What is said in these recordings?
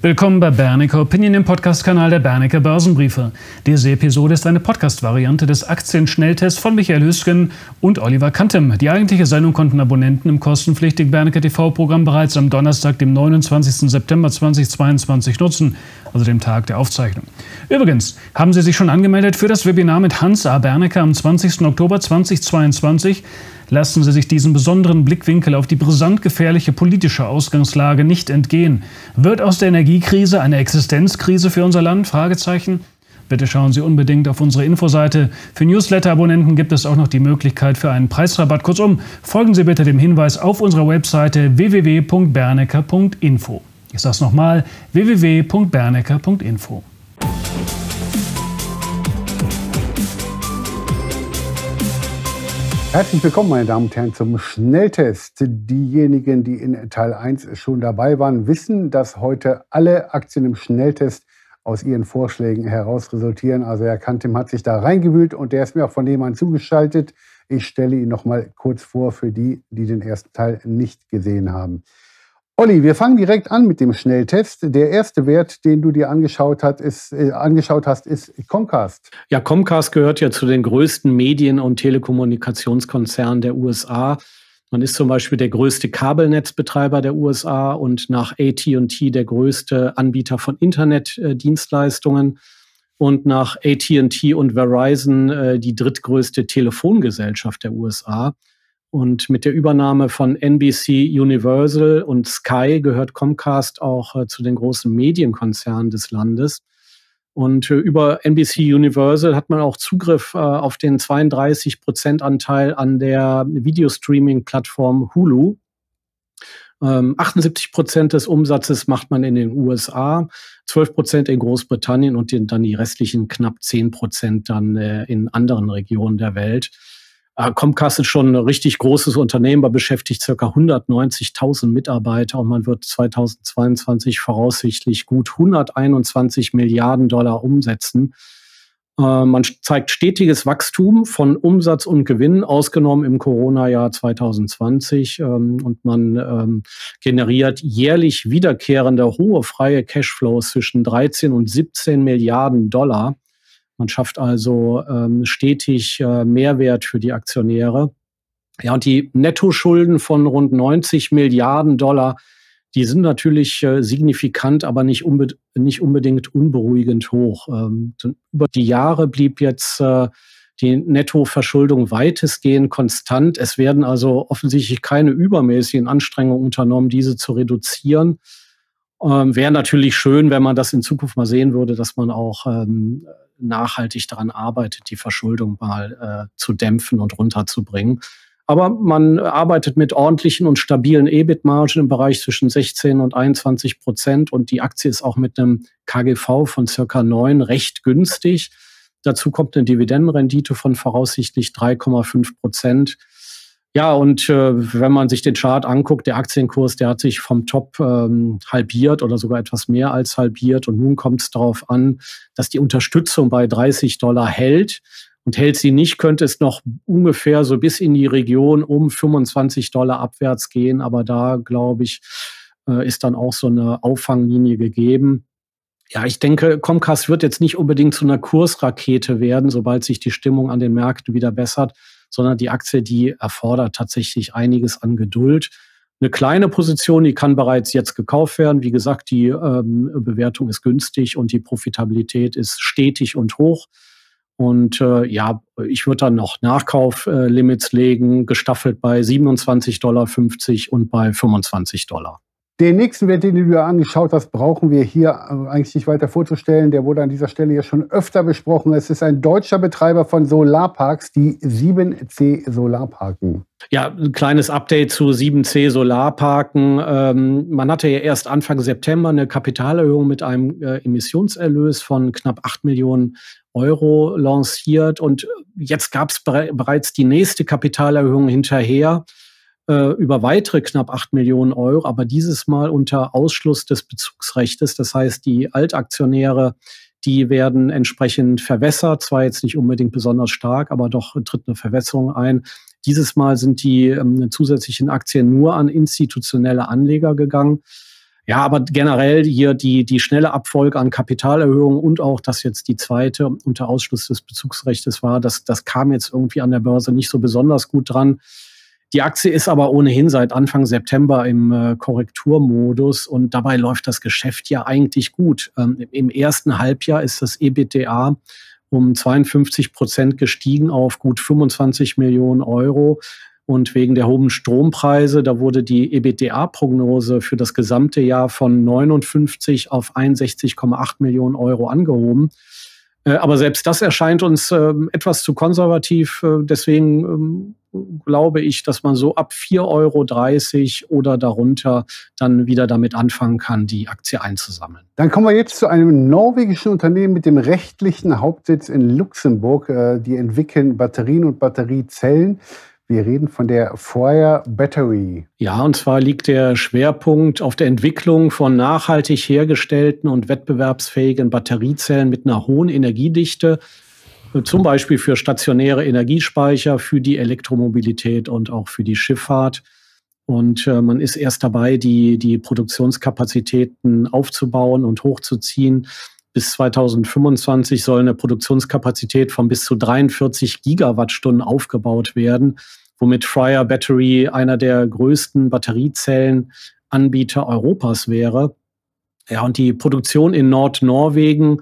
Willkommen bei Bernecker Opinion im Podcast-Kanal der Bernecker Börsenbriefe. Diese Episode ist eine Podcast-Variante des Aktienschnelltests von Michael Hüsken und Oliver Kantem. Die eigentliche Sendung konnten Abonnenten im kostenpflichtigen Bernecker TV-Programm bereits am Donnerstag, dem 29. September 2022 nutzen, also dem Tag der Aufzeichnung. Übrigens, haben Sie sich schon angemeldet für das Webinar mit Hans A. Bernecker am 20. Oktober 2022? Lassen Sie sich diesen besonderen Blickwinkel auf die brisant gefährliche politische Ausgangslage nicht entgehen. Wird aus der Energiekrise eine Existenzkrise für unser Land? Fragezeichen. Bitte schauen Sie unbedingt auf unsere Infoseite. Für Newsletter-Abonnenten gibt es auch noch die Möglichkeit für einen Preisrabatt. Kurzum, folgen Sie bitte dem Hinweis auf unserer Webseite www.bernecker.info. Ich sage es nochmal, www.bernecker.info. Herzlich willkommen, meine Damen und Herren, zum Schnelltest. Diejenigen, die in Teil 1 schon dabei waren, wissen, dass heute alle Aktien im Schnelltest aus ihren Vorschlägen heraus resultieren. Also Herr Kantim hat sich da reingewühlt und der ist mir auch von nebenan zugeschaltet. Ich stelle ihn noch mal kurz vor für die, die den ersten Teil nicht gesehen haben. Olli, wir fangen direkt an mit dem Schnelltest. Der erste Wert, den du dir angeschaut, hat, ist, äh, angeschaut hast, ist Comcast. Ja, Comcast gehört ja zu den größten Medien- und Telekommunikationskonzernen der USA. Man ist zum Beispiel der größte Kabelnetzbetreiber der USA und nach AT&T der größte Anbieter von Internetdienstleistungen und nach AT&T und Verizon äh, die drittgrößte Telefongesellschaft der USA. Und mit der Übernahme von NBC Universal und Sky gehört Comcast auch äh, zu den großen Medienkonzernen des Landes. Und äh, über NBC Universal hat man auch Zugriff äh, auf den 32 Prozent Anteil an der Videostreaming-Plattform Hulu. 78 ähm, Prozent des Umsatzes macht man in den USA, 12 Prozent in Großbritannien und dann die restlichen knapp 10 Prozent dann äh, in anderen Regionen der Welt. Äh, Comcast ist schon ein richtig großes Unternehmen, man beschäftigt circa 190.000 Mitarbeiter und man wird 2022 voraussichtlich gut 121 Milliarden Dollar umsetzen. Äh, man zeigt stetiges Wachstum von Umsatz und Gewinn, ausgenommen im Corona-Jahr 2020. Ähm, und man ähm, generiert jährlich wiederkehrende hohe freie Cashflows zwischen 13 und 17 Milliarden Dollar. Man schafft also ähm, stetig äh, Mehrwert für die Aktionäre. Ja, und die Nettoschulden von rund 90 Milliarden Dollar, die sind natürlich äh, signifikant, aber nicht, unbe nicht unbedingt unberuhigend hoch. Ähm, über die Jahre blieb jetzt äh, die Nettoverschuldung weitestgehend konstant. Es werden also offensichtlich keine übermäßigen Anstrengungen unternommen, diese zu reduzieren. Ähm, Wäre natürlich schön, wenn man das in Zukunft mal sehen würde, dass man auch ähm, nachhaltig daran arbeitet, die Verschuldung mal äh, zu dämpfen und runterzubringen. Aber man arbeitet mit ordentlichen und stabilen EBIT-Margen im Bereich zwischen 16 und 21 Prozent und die Aktie ist auch mit einem KGV von circa 9 recht günstig. Dazu kommt eine Dividendenrendite von voraussichtlich 3,5 Prozent. Ja, und äh, wenn man sich den Chart anguckt, der Aktienkurs, der hat sich vom Top ähm, halbiert oder sogar etwas mehr als halbiert. Und nun kommt es darauf an, dass die Unterstützung bei 30 Dollar hält. Und hält sie nicht, könnte es noch ungefähr so bis in die Region um 25 Dollar abwärts gehen. Aber da, glaube ich, äh, ist dann auch so eine Auffanglinie gegeben. Ja, ich denke, Comcast wird jetzt nicht unbedingt zu einer Kursrakete werden, sobald sich die Stimmung an den Märkten wieder bessert sondern die Aktie, die erfordert tatsächlich einiges an Geduld. Eine kleine Position, die kann bereits jetzt gekauft werden. Wie gesagt, die ähm, Bewertung ist günstig und die Profitabilität ist stetig und hoch. Und äh, ja, ich würde dann noch Nachkauflimits äh, legen, gestaffelt bei 27,50 Dollar und bei 25 Dollar. Den nächsten Wert, den du dir angeschaut hast, brauchen wir hier äh, eigentlich nicht weiter vorzustellen. Der wurde an dieser Stelle ja schon öfter besprochen. Es ist ein deutscher Betreiber von Solarparks, die 7C Solarparken. Ja, ein kleines Update zu 7C Solarparken. Ähm, man hatte ja erst Anfang September eine Kapitalerhöhung mit einem äh, Emissionserlös von knapp 8 Millionen Euro lanciert. Und jetzt gab es bereits die nächste Kapitalerhöhung hinterher äh, über weitere knapp 8 Millionen Euro, aber dieses Mal unter Ausschluss des Bezugsrechtes. Das heißt, die Altaktionäre, die werden entsprechend verwässert, zwar jetzt nicht unbedingt besonders stark, aber doch tritt eine Verwässerung ein. Dieses Mal sind die ähm, zusätzlichen Aktien nur an institutionelle Anleger gegangen. Ja, aber generell hier die, die schnelle Abfolge an Kapitalerhöhungen und auch, dass jetzt die zweite unter Ausschluss des Bezugsrechts war, das, das kam jetzt irgendwie an der Börse nicht so besonders gut dran. Die Aktie ist aber ohnehin seit Anfang September im äh, Korrekturmodus und dabei läuft das Geschäft ja eigentlich gut. Ähm, Im ersten Halbjahr ist das EBITDA um 52 Prozent gestiegen auf gut 25 Millionen Euro. Und wegen der hohen Strompreise, da wurde die EBITDA-Prognose für das gesamte Jahr von 59 auf 61,8 Millionen Euro angehoben. Äh, aber selbst das erscheint uns ähm, etwas zu konservativ. Äh, deswegen ähm, glaube ich, dass man so ab 4,30 Euro oder darunter dann wieder damit anfangen kann, die Aktie einzusammeln. Dann kommen wir jetzt zu einem norwegischen Unternehmen mit dem rechtlichen Hauptsitz in Luxemburg. Äh, die entwickeln Batterien und Batteriezellen. Wir reden von der Fire Battery. Ja, und zwar liegt der Schwerpunkt auf der Entwicklung von nachhaltig hergestellten und wettbewerbsfähigen Batteriezellen mit einer hohen Energiedichte, zum Beispiel für stationäre Energiespeicher, für die Elektromobilität und auch für die Schifffahrt. Und äh, man ist erst dabei, die, die Produktionskapazitäten aufzubauen und hochzuziehen. Bis 2025 soll eine Produktionskapazität von bis zu 43 Gigawattstunden aufgebaut werden, womit Fryer Battery einer der größten Batteriezellenanbieter Europas wäre. Ja, und die Produktion in Nordnorwegen,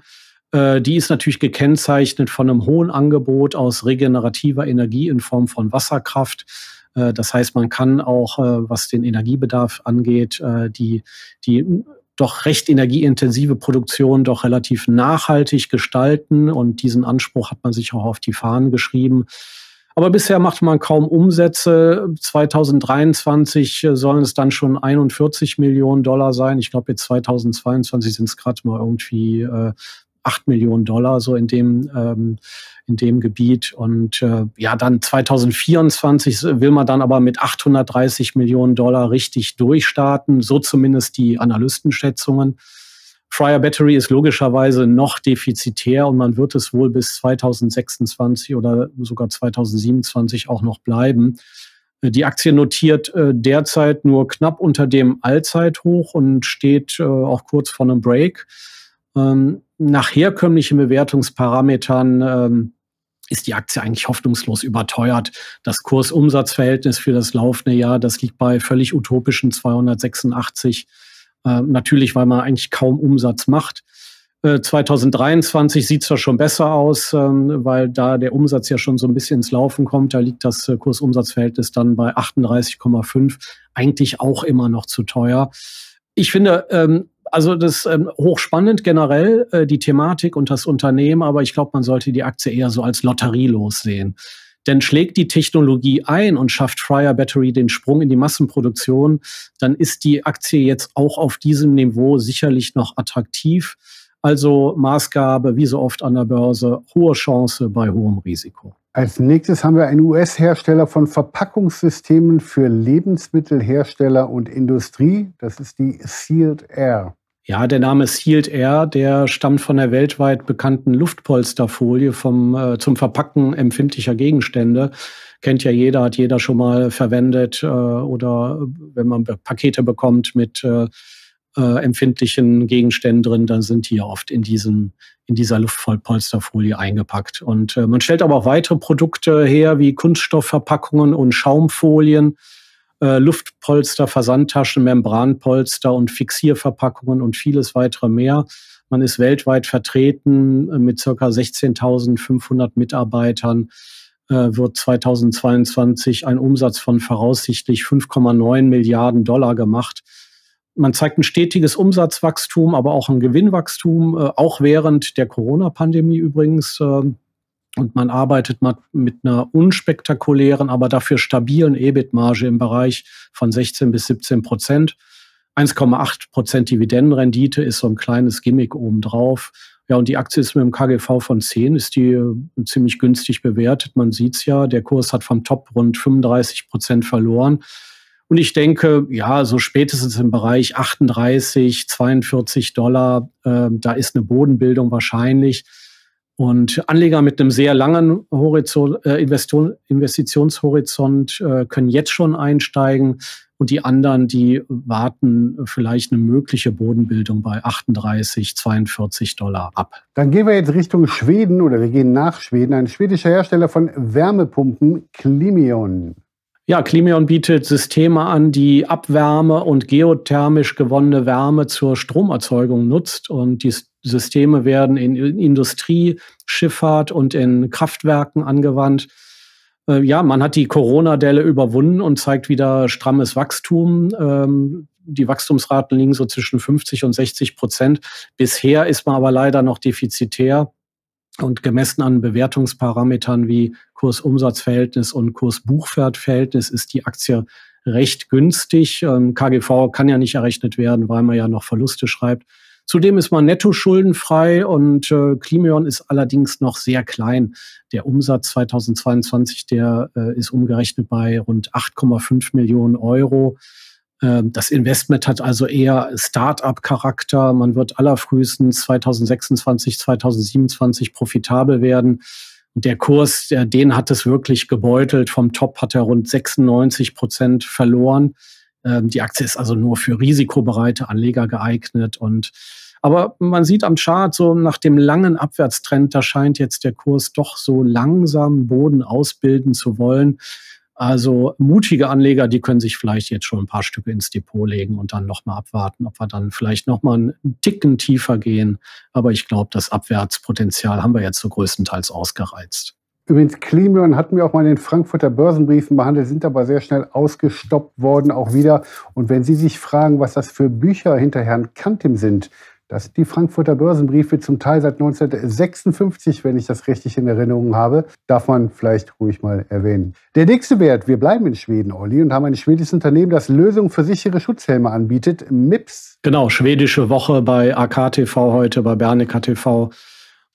äh, die ist natürlich gekennzeichnet von einem hohen Angebot aus regenerativer Energie in Form von Wasserkraft. Äh, das heißt, man kann auch, äh, was den Energiebedarf angeht, äh, die, die doch recht energieintensive Produktion doch relativ nachhaltig gestalten. Und diesen Anspruch hat man sich auch auf die Fahnen geschrieben. Aber bisher macht man kaum Umsätze. 2023 sollen es dann schon 41 Millionen Dollar sein. Ich glaube, jetzt 2022 sind es gerade mal irgendwie äh, 8 Millionen Dollar, so in dem, ähm, in dem Gebiet. Und äh, ja, dann 2024 will man dann aber mit 830 Millionen Dollar richtig durchstarten, so zumindest die Analystenschätzungen. Fryer Battery ist logischerweise noch defizitär und man wird es wohl bis 2026 oder sogar 2027 auch noch bleiben. Die Aktie notiert äh, derzeit nur knapp unter dem Allzeithoch und steht äh, auch kurz vor einem Break. Ähm, nach herkömmlichen Bewertungsparametern ähm, ist die Aktie eigentlich hoffnungslos überteuert. Das Kurs-Umsatz-Verhältnis für das laufende Jahr, das liegt bei völlig utopischen 286. Äh, natürlich, weil man eigentlich kaum Umsatz macht. Äh, 2023 sieht zwar schon besser aus, ähm, weil da der Umsatz ja schon so ein bisschen ins Laufen kommt. Da liegt das äh, Kurs-Umsatz-Verhältnis dann bei 38,5. Eigentlich auch immer noch zu teuer. Ich finde, ähm, also das ist ähm, hochspannend generell, äh, die Thematik und das Unternehmen, aber ich glaube, man sollte die Aktie eher so als lotterielos sehen. Denn schlägt die Technologie ein und schafft Fryer Battery den Sprung in die Massenproduktion, dann ist die Aktie jetzt auch auf diesem Niveau sicherlich noch attraktiv. Also Maßgabe, wie so oft an der Börse, hohe Chance bei hohem Risiko. Als nächstes haben wir einen US-Hersteller von Verpackungssystemen für Lebensmittelhersteller und Industrie. Das ist die Sealed Air. Ja, der Name Sealed Air, der stammt von der weltweit bekannten Luftpolsterfolie vom, äh, zum Verpacken empfindlicher Gegenstände. Kennt ja jeder, hat jeder schon mal verwendet äh, oder wenn man Pakete bekommt mit äh, äh, empfindlichen Gegenständen drin, dann sind die oft in diesem in dieser Luftvollpolsterfolie eingepackt. Und äh, man stellt aber auch weitere Produkte her, wie Kunststoffverpackungen und Schaumfolien, äh, Luftpolster, Versandtaschen, Membranpolster und Fixierverpackungen und vieles weitere mehr. Man ist weltweit vertreten äh, mit circa 16.500 Mitarbeitern äh, wird 2022 ein Umsatz von voraussichtlich 5,9 Milliarden Dollar gemacht man zeigt ein stetiges Umsatzwachstum, aber auch ein Gewinnwachstum, äh, auch während der Corona-Pandemie übrigens. Äh, und man arbeitet mit einer unspektakulären, aber dafür stabilen EBIT-Marge im Bereich von 16 bis 17 Prozent. 1,8 Prozent Dividendenrendite ist so ein kleines Gimmick obendrauf. Ja, und die Aktie ist mit einem KGV von 10, ist die äh, ziemlich günstig bewertet. Man sieht's ja, der Kurs hat vom Top rund 35 Prozent verloren. Und ich denke, ja, so spätestens im Bereich 38, 42 Dollar, äh, da ist eine Bodenbildung wahrscheinlich. Und Anleger mit einem sehr langen Horizont, äh, Investitionshorizont äh, können jetzt schon einsteigen. Und die anderen, die warten vielleicht eine mögliche Bodenbildung bei 38, 42 Dollar ab. Dann gehen wir jetzt Richtung Schweden oder wir gehen nach Schweden. Ein schwedischer Hersteller von Wärmepumpen, Klimion. Ja, Klimion bietet Systeme an, die Abwärme und geothermisch gewonnene Wärme zur Stromerzeugung nutzt. Und die Systeme werden in Industrie, Schifffahrt und in Kraftwerken angewandt. Äh, ja, man hat die Corona-Delle überwunden und zeigt wieder strammes Wachstum. Ähm, die Wachstumsraten liegen so zwischen 50 und 60 Prozent. Bisher ist man aber leider noch defizitär und gemessen an Bewertungsparametern wie Kursumsatzverhältnis und Kursbuchwertverhältnis ist die Aktie recht günstig. Ähm, KGV kann ja nicht errechnet werden, weil man ja noch Verluste schreibt. Zudem ist man netto schuldenfrei und äh, Klimion ist allerdings noch sehr klein. Der Umsatz 2022, der äh, ist umgerechnet bei rund 8,5 Millionen Euro. Äh, das Investment hat also eher Start-up-Charakter. Man wird allerfrühestens 2026, 2027 profitabel werden. Der Kurs, den hat es wirklich gebeutelt. Vom Top hat er rund 96 Prozent verloren. Ähm, die Aktie ist also nur für risikobereite Anleger geeignet und aber man sieht am Chart so nach dem langen Abwärtstrend, da scheint jetzt der Kurs doch so langsam Boden ausbilden zu wollen. Also mutige Anleger, die können sich vielleicht jetzt schon ein paar Stücke ins Depot legen und dann nochmal abwarten, ob wir dann vielleicht nochmal einen Ticken tiefer gehen. Aber ich glaube, das Abwärtspotenzial haben wir jetzt so größtenteils ausgereizt. Übrigens, Klimion hatten wir auch mal in den Frankfurter Börsenbriefen behandelt, sind aber sehr schnell ausgestoppt worden, auch wieder. Und wenn Sie sich fragen, was das für Bücher hinter Herrn Kantim sind, das sind die Frankfurter Börsenbriefe zum Teil seit 1956, wenn ich das richtig in Erinnerung habe. Darf man vielleicht ruhig mal erwähnen. Der nächste Wert, wir bleiben in Schweden, Olli, und haben ein schwedisches Unternehmen, das Lösungen für sichere Schutzhelme anbietet, MIPS. Genau, schwedische Woche bei AKTV heute, bei Bernecker TV.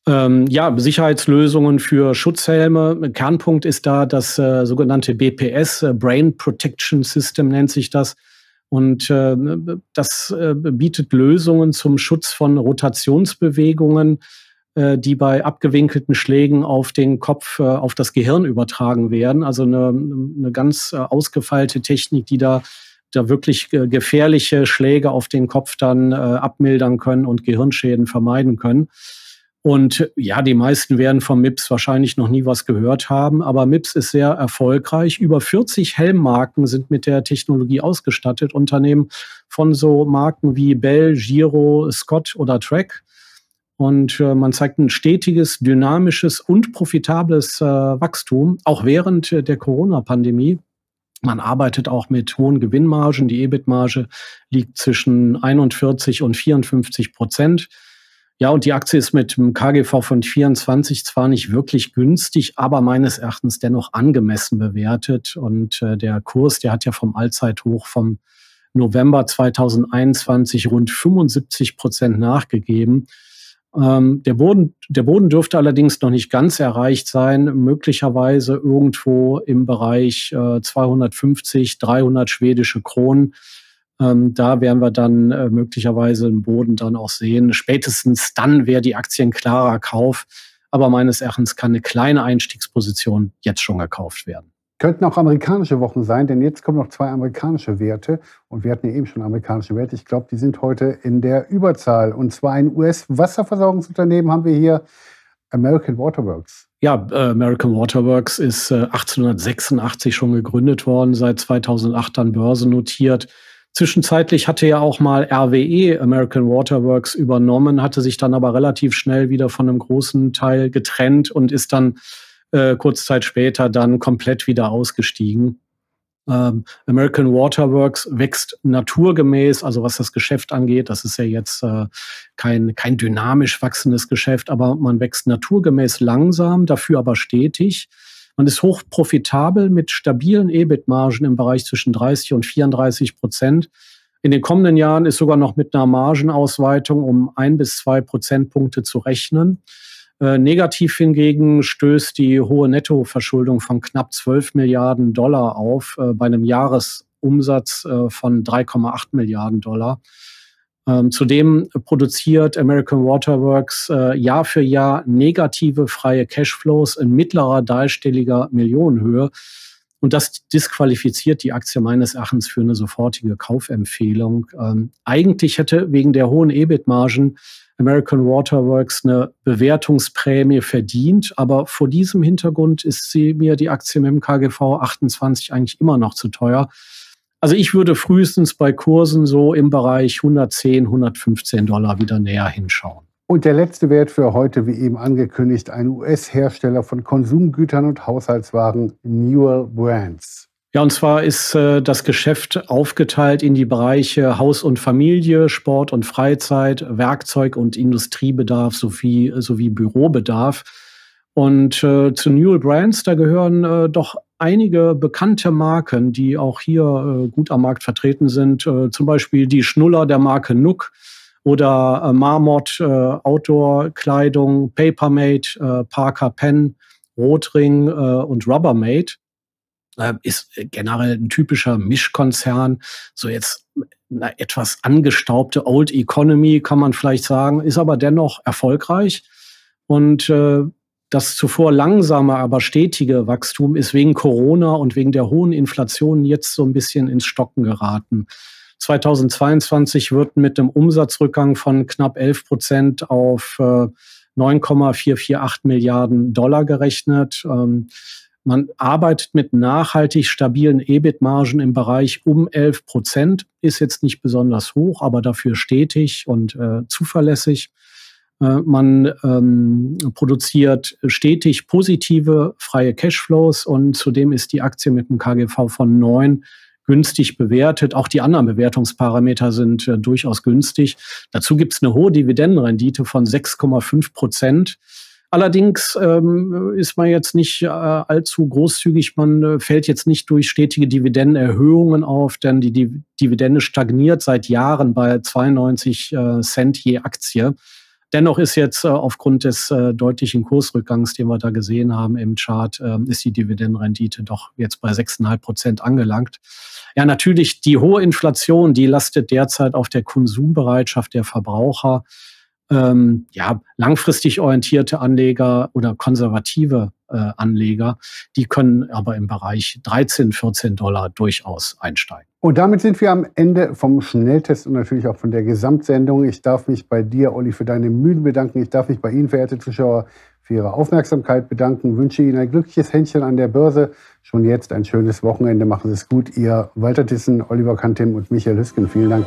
Ähm, ja, Sicherheitslösungen für Schutzhelme. Kernpunkt ist da das äh, sogenannte BPS, äh, Brain Protection System nennt sich das. Und äh, das äh, bietet Lösungen zum Schutz von Rotationsbewegungen, äh, die bei abgewinkelten Schlägen auf den Kopf, äh, auf das Gehirn übertragen werden. Also eine, eine ganz äh, ausgefeilte Technik, die da da wirklich äh, gefährliche Schläge auf den Kopf dann äh, abmildern können und Gehirnschäden vermeiden können. Und ja, die meisten werden vom MIPS wahrscheinlich noch nie was gehört haben, aber MIPS ist sehr erfolgreich. Über 40 Helmmarken sind mit der Technologie ausgestattet. Unternehmen von so Marken wie Bell, Giro, Scott oder Trek. Und äh, man zeigt ein stetiges, dynamisches und profitables äh, Wachstum, auch während äh, der Corona-Pandemie. Man arbeitet auch mit hohen Gewinnmargen. Die EBIT-Marge liegt zwischen 41 und 54 Prozent. Ja, und die Aktie ist mit einem KGV von 24 zwar nicht wirklich günstig, aber meines Erachtens dennoch angemessen bewertet. Und äh, der Kurs, der hat ja vom Allzeithoch vom November 2021 rund 75 Prozent nachgegeben. Ähm, der, Boden, der Boden dürfte allerdings noch nicht ganz erreicht sein, möglicherweise irgendwo im Bereich äh, 250, 300 schwedische Kronen. Ähm, da werden wir dann äh, möglicherweise im Boden dann auch sehen. Spätestens dann wäre die Aktie ein klarer Kauf. Aber meines Erachtens kann eine kleine Einstiegsposition jetzt schon gekauft werden. Könnten auch amerikanische Wochen sein, denn jetzt kommen noch zwei amerikanische Werte. Und wir hatten ja eben schon amerikanische Werte. Ich glaube, die sind heute in der Überzahl. Und zwar ein US-Wasserversorgungsunternehmen haben wir hier, American Waterworks. Ja, äh, American Waterworks ist 1886 äh, schon gegründet worden, seit 2008 dann börsennotiert. Zwischenzeitlich hatte ja auch mal RWE, American Waterworks, übernommen, hatte sich dann aber relativ schnell wieder von einem großen Teil getrennt und ist dann äh, kurz Zeit später dann komplett wieder ausgestiegen. Ähm, American Waterworks wächst naturgemäß, also was das Geschäft angeht. Das ist ja jetzt äh, kein, kein dynamisch wachsendes Geschäft, aber man wächst naturgemäß langsam, dafür aber stetig. Man ist hoch profitabel mit stabilen EBIT-Margen im Bereich zwischen 30 und 34 Prozent. In den kommenden Jahren ist sogar noch mit einer Margenausweitung um ein bis zwei Prozentpunkte zu rechnen. Äh, negativ hingegen stößt die hohe Nettoverschuldung von knapp 12 Milliarden Dollar auf, äh, bei einem Jahresumsatz äh, von 3,8 Milliarden Dollar. Ähm, zudem produziert American Waterworks äh, Jahr für Jahr negative freie Cashflows in mittlerer dreistelliger Millionenhöhe. Und das disqualifiziert die Aktie meines Erachtens für eine sofortige Kaufempfehlung. Ähm, eigentlich hätte wegen der hohen EBIT-Margen American Waterworks eine Bewertungsprämie verdient, aber vor diesem Hintergrund ist sie mir die Aktie mit dem KGV 28 eigentlich immer noch zu teuer. Also ich würde frühestens bei Kursen so im Bereich 110, 115 Dollar wieder näher hinschauen. Und der letzte Wert für heute, wie eben angekündigt, ein US-Hersteller von Konsumgütern und Haushaltswaren, Newell Brands. Ja, und zwar ist äh, das Geschäft aufgeteilt in die Bereiche Haus und Familie, Sport und Freizeit, Werkzeug und Industriebedarf sowie, sowie Bürobedarf. Und äh, zu Newell Brands, da gehören äh, doch einige bekannte Marken, die auch hier äh, gut am Markt vertreten sind. Äh, zum Beispiel die Schnuller der Marke Nook oder äh, Marmot äh, Outdoor-Kleidung, Papermate, äh, Parker Pen, Rotring äh, und Rubbermate. Äh, ist generell ein typischer Mischkonzern. So jetzt eine etwas angestaubte Old Economy kann man vielleicht sagen, ist aber dennoch erfolgreich. Und äh, das zuvor langsame, aber stetige Wachstum ist wegen Corona und wegen der hohen Inflation jetzt so ein bisschen ins Stocken geraten. 2022 wird mit einem Umsatzrückgang von knapp 11 Prozent auf äh, 9,448 Milliarden Dollar gerechnet. Ähm, man arbeitet mit nachhaltig stabilen EBIT-Margen im Bereich um 11 Prozent, ist jetzt nicht besonders hoch, aber dafür stetig und äh, zuverlässig. Äh, man ähm, produziert stetig positive freie Cashflows und zudem ist die Aktie mit einem KGV von 9 günstig bewertet. Auch die anderen Bewertungsparameter sind äh, durchaus günstig. Dazu gibt es eine hohe Dividendenrendite von 6,5 Prozent. Allerdings ähm, ist man jetzt nicht äh, allzu großzügig. Man äh, fällt jetzt nicht durch stetige Dividendenerhöhungen auf, denn die, die Dividende stagniert seit Jahren bei 92 äh, Cent je Aktie. Dennoch ist jetzt äh, aufgrund des äh, deutlichen Kursrückgangs, den wir da gesehen haben im Chart, äh, ist die Dividendenrendite doch jetzt bei 6,5 Prozent angelangt. Ja, natürlich die hohe Inflation, die lastet derzeit auf der Konsumbereitschaft der Verbraucher ähm, ja, langfristig orientierte Anleger oder konservative äh, Anleger, die können aber im Bereich 13, 14 Dollar durchaus einsteigen. Und damit sind wir am Ende vom Schnelltest und natürlich auch von der Gesamtsendung. Ich darf mich bei dir, Olli, für deine Mühen bedanken. Ich darf mich bei Ihnen, verehrte Zuschauer, für Ihre Aufmerksamkeit bedanken. Ich wünsche Ihnen ein glückliches Händchen an der Börse. Schon jetzt ein schönes Wochenende. Machen Sie es gut. Ihr Walter Tissen, Oliver Kantim und Michael Hüsken. Vielen Dank.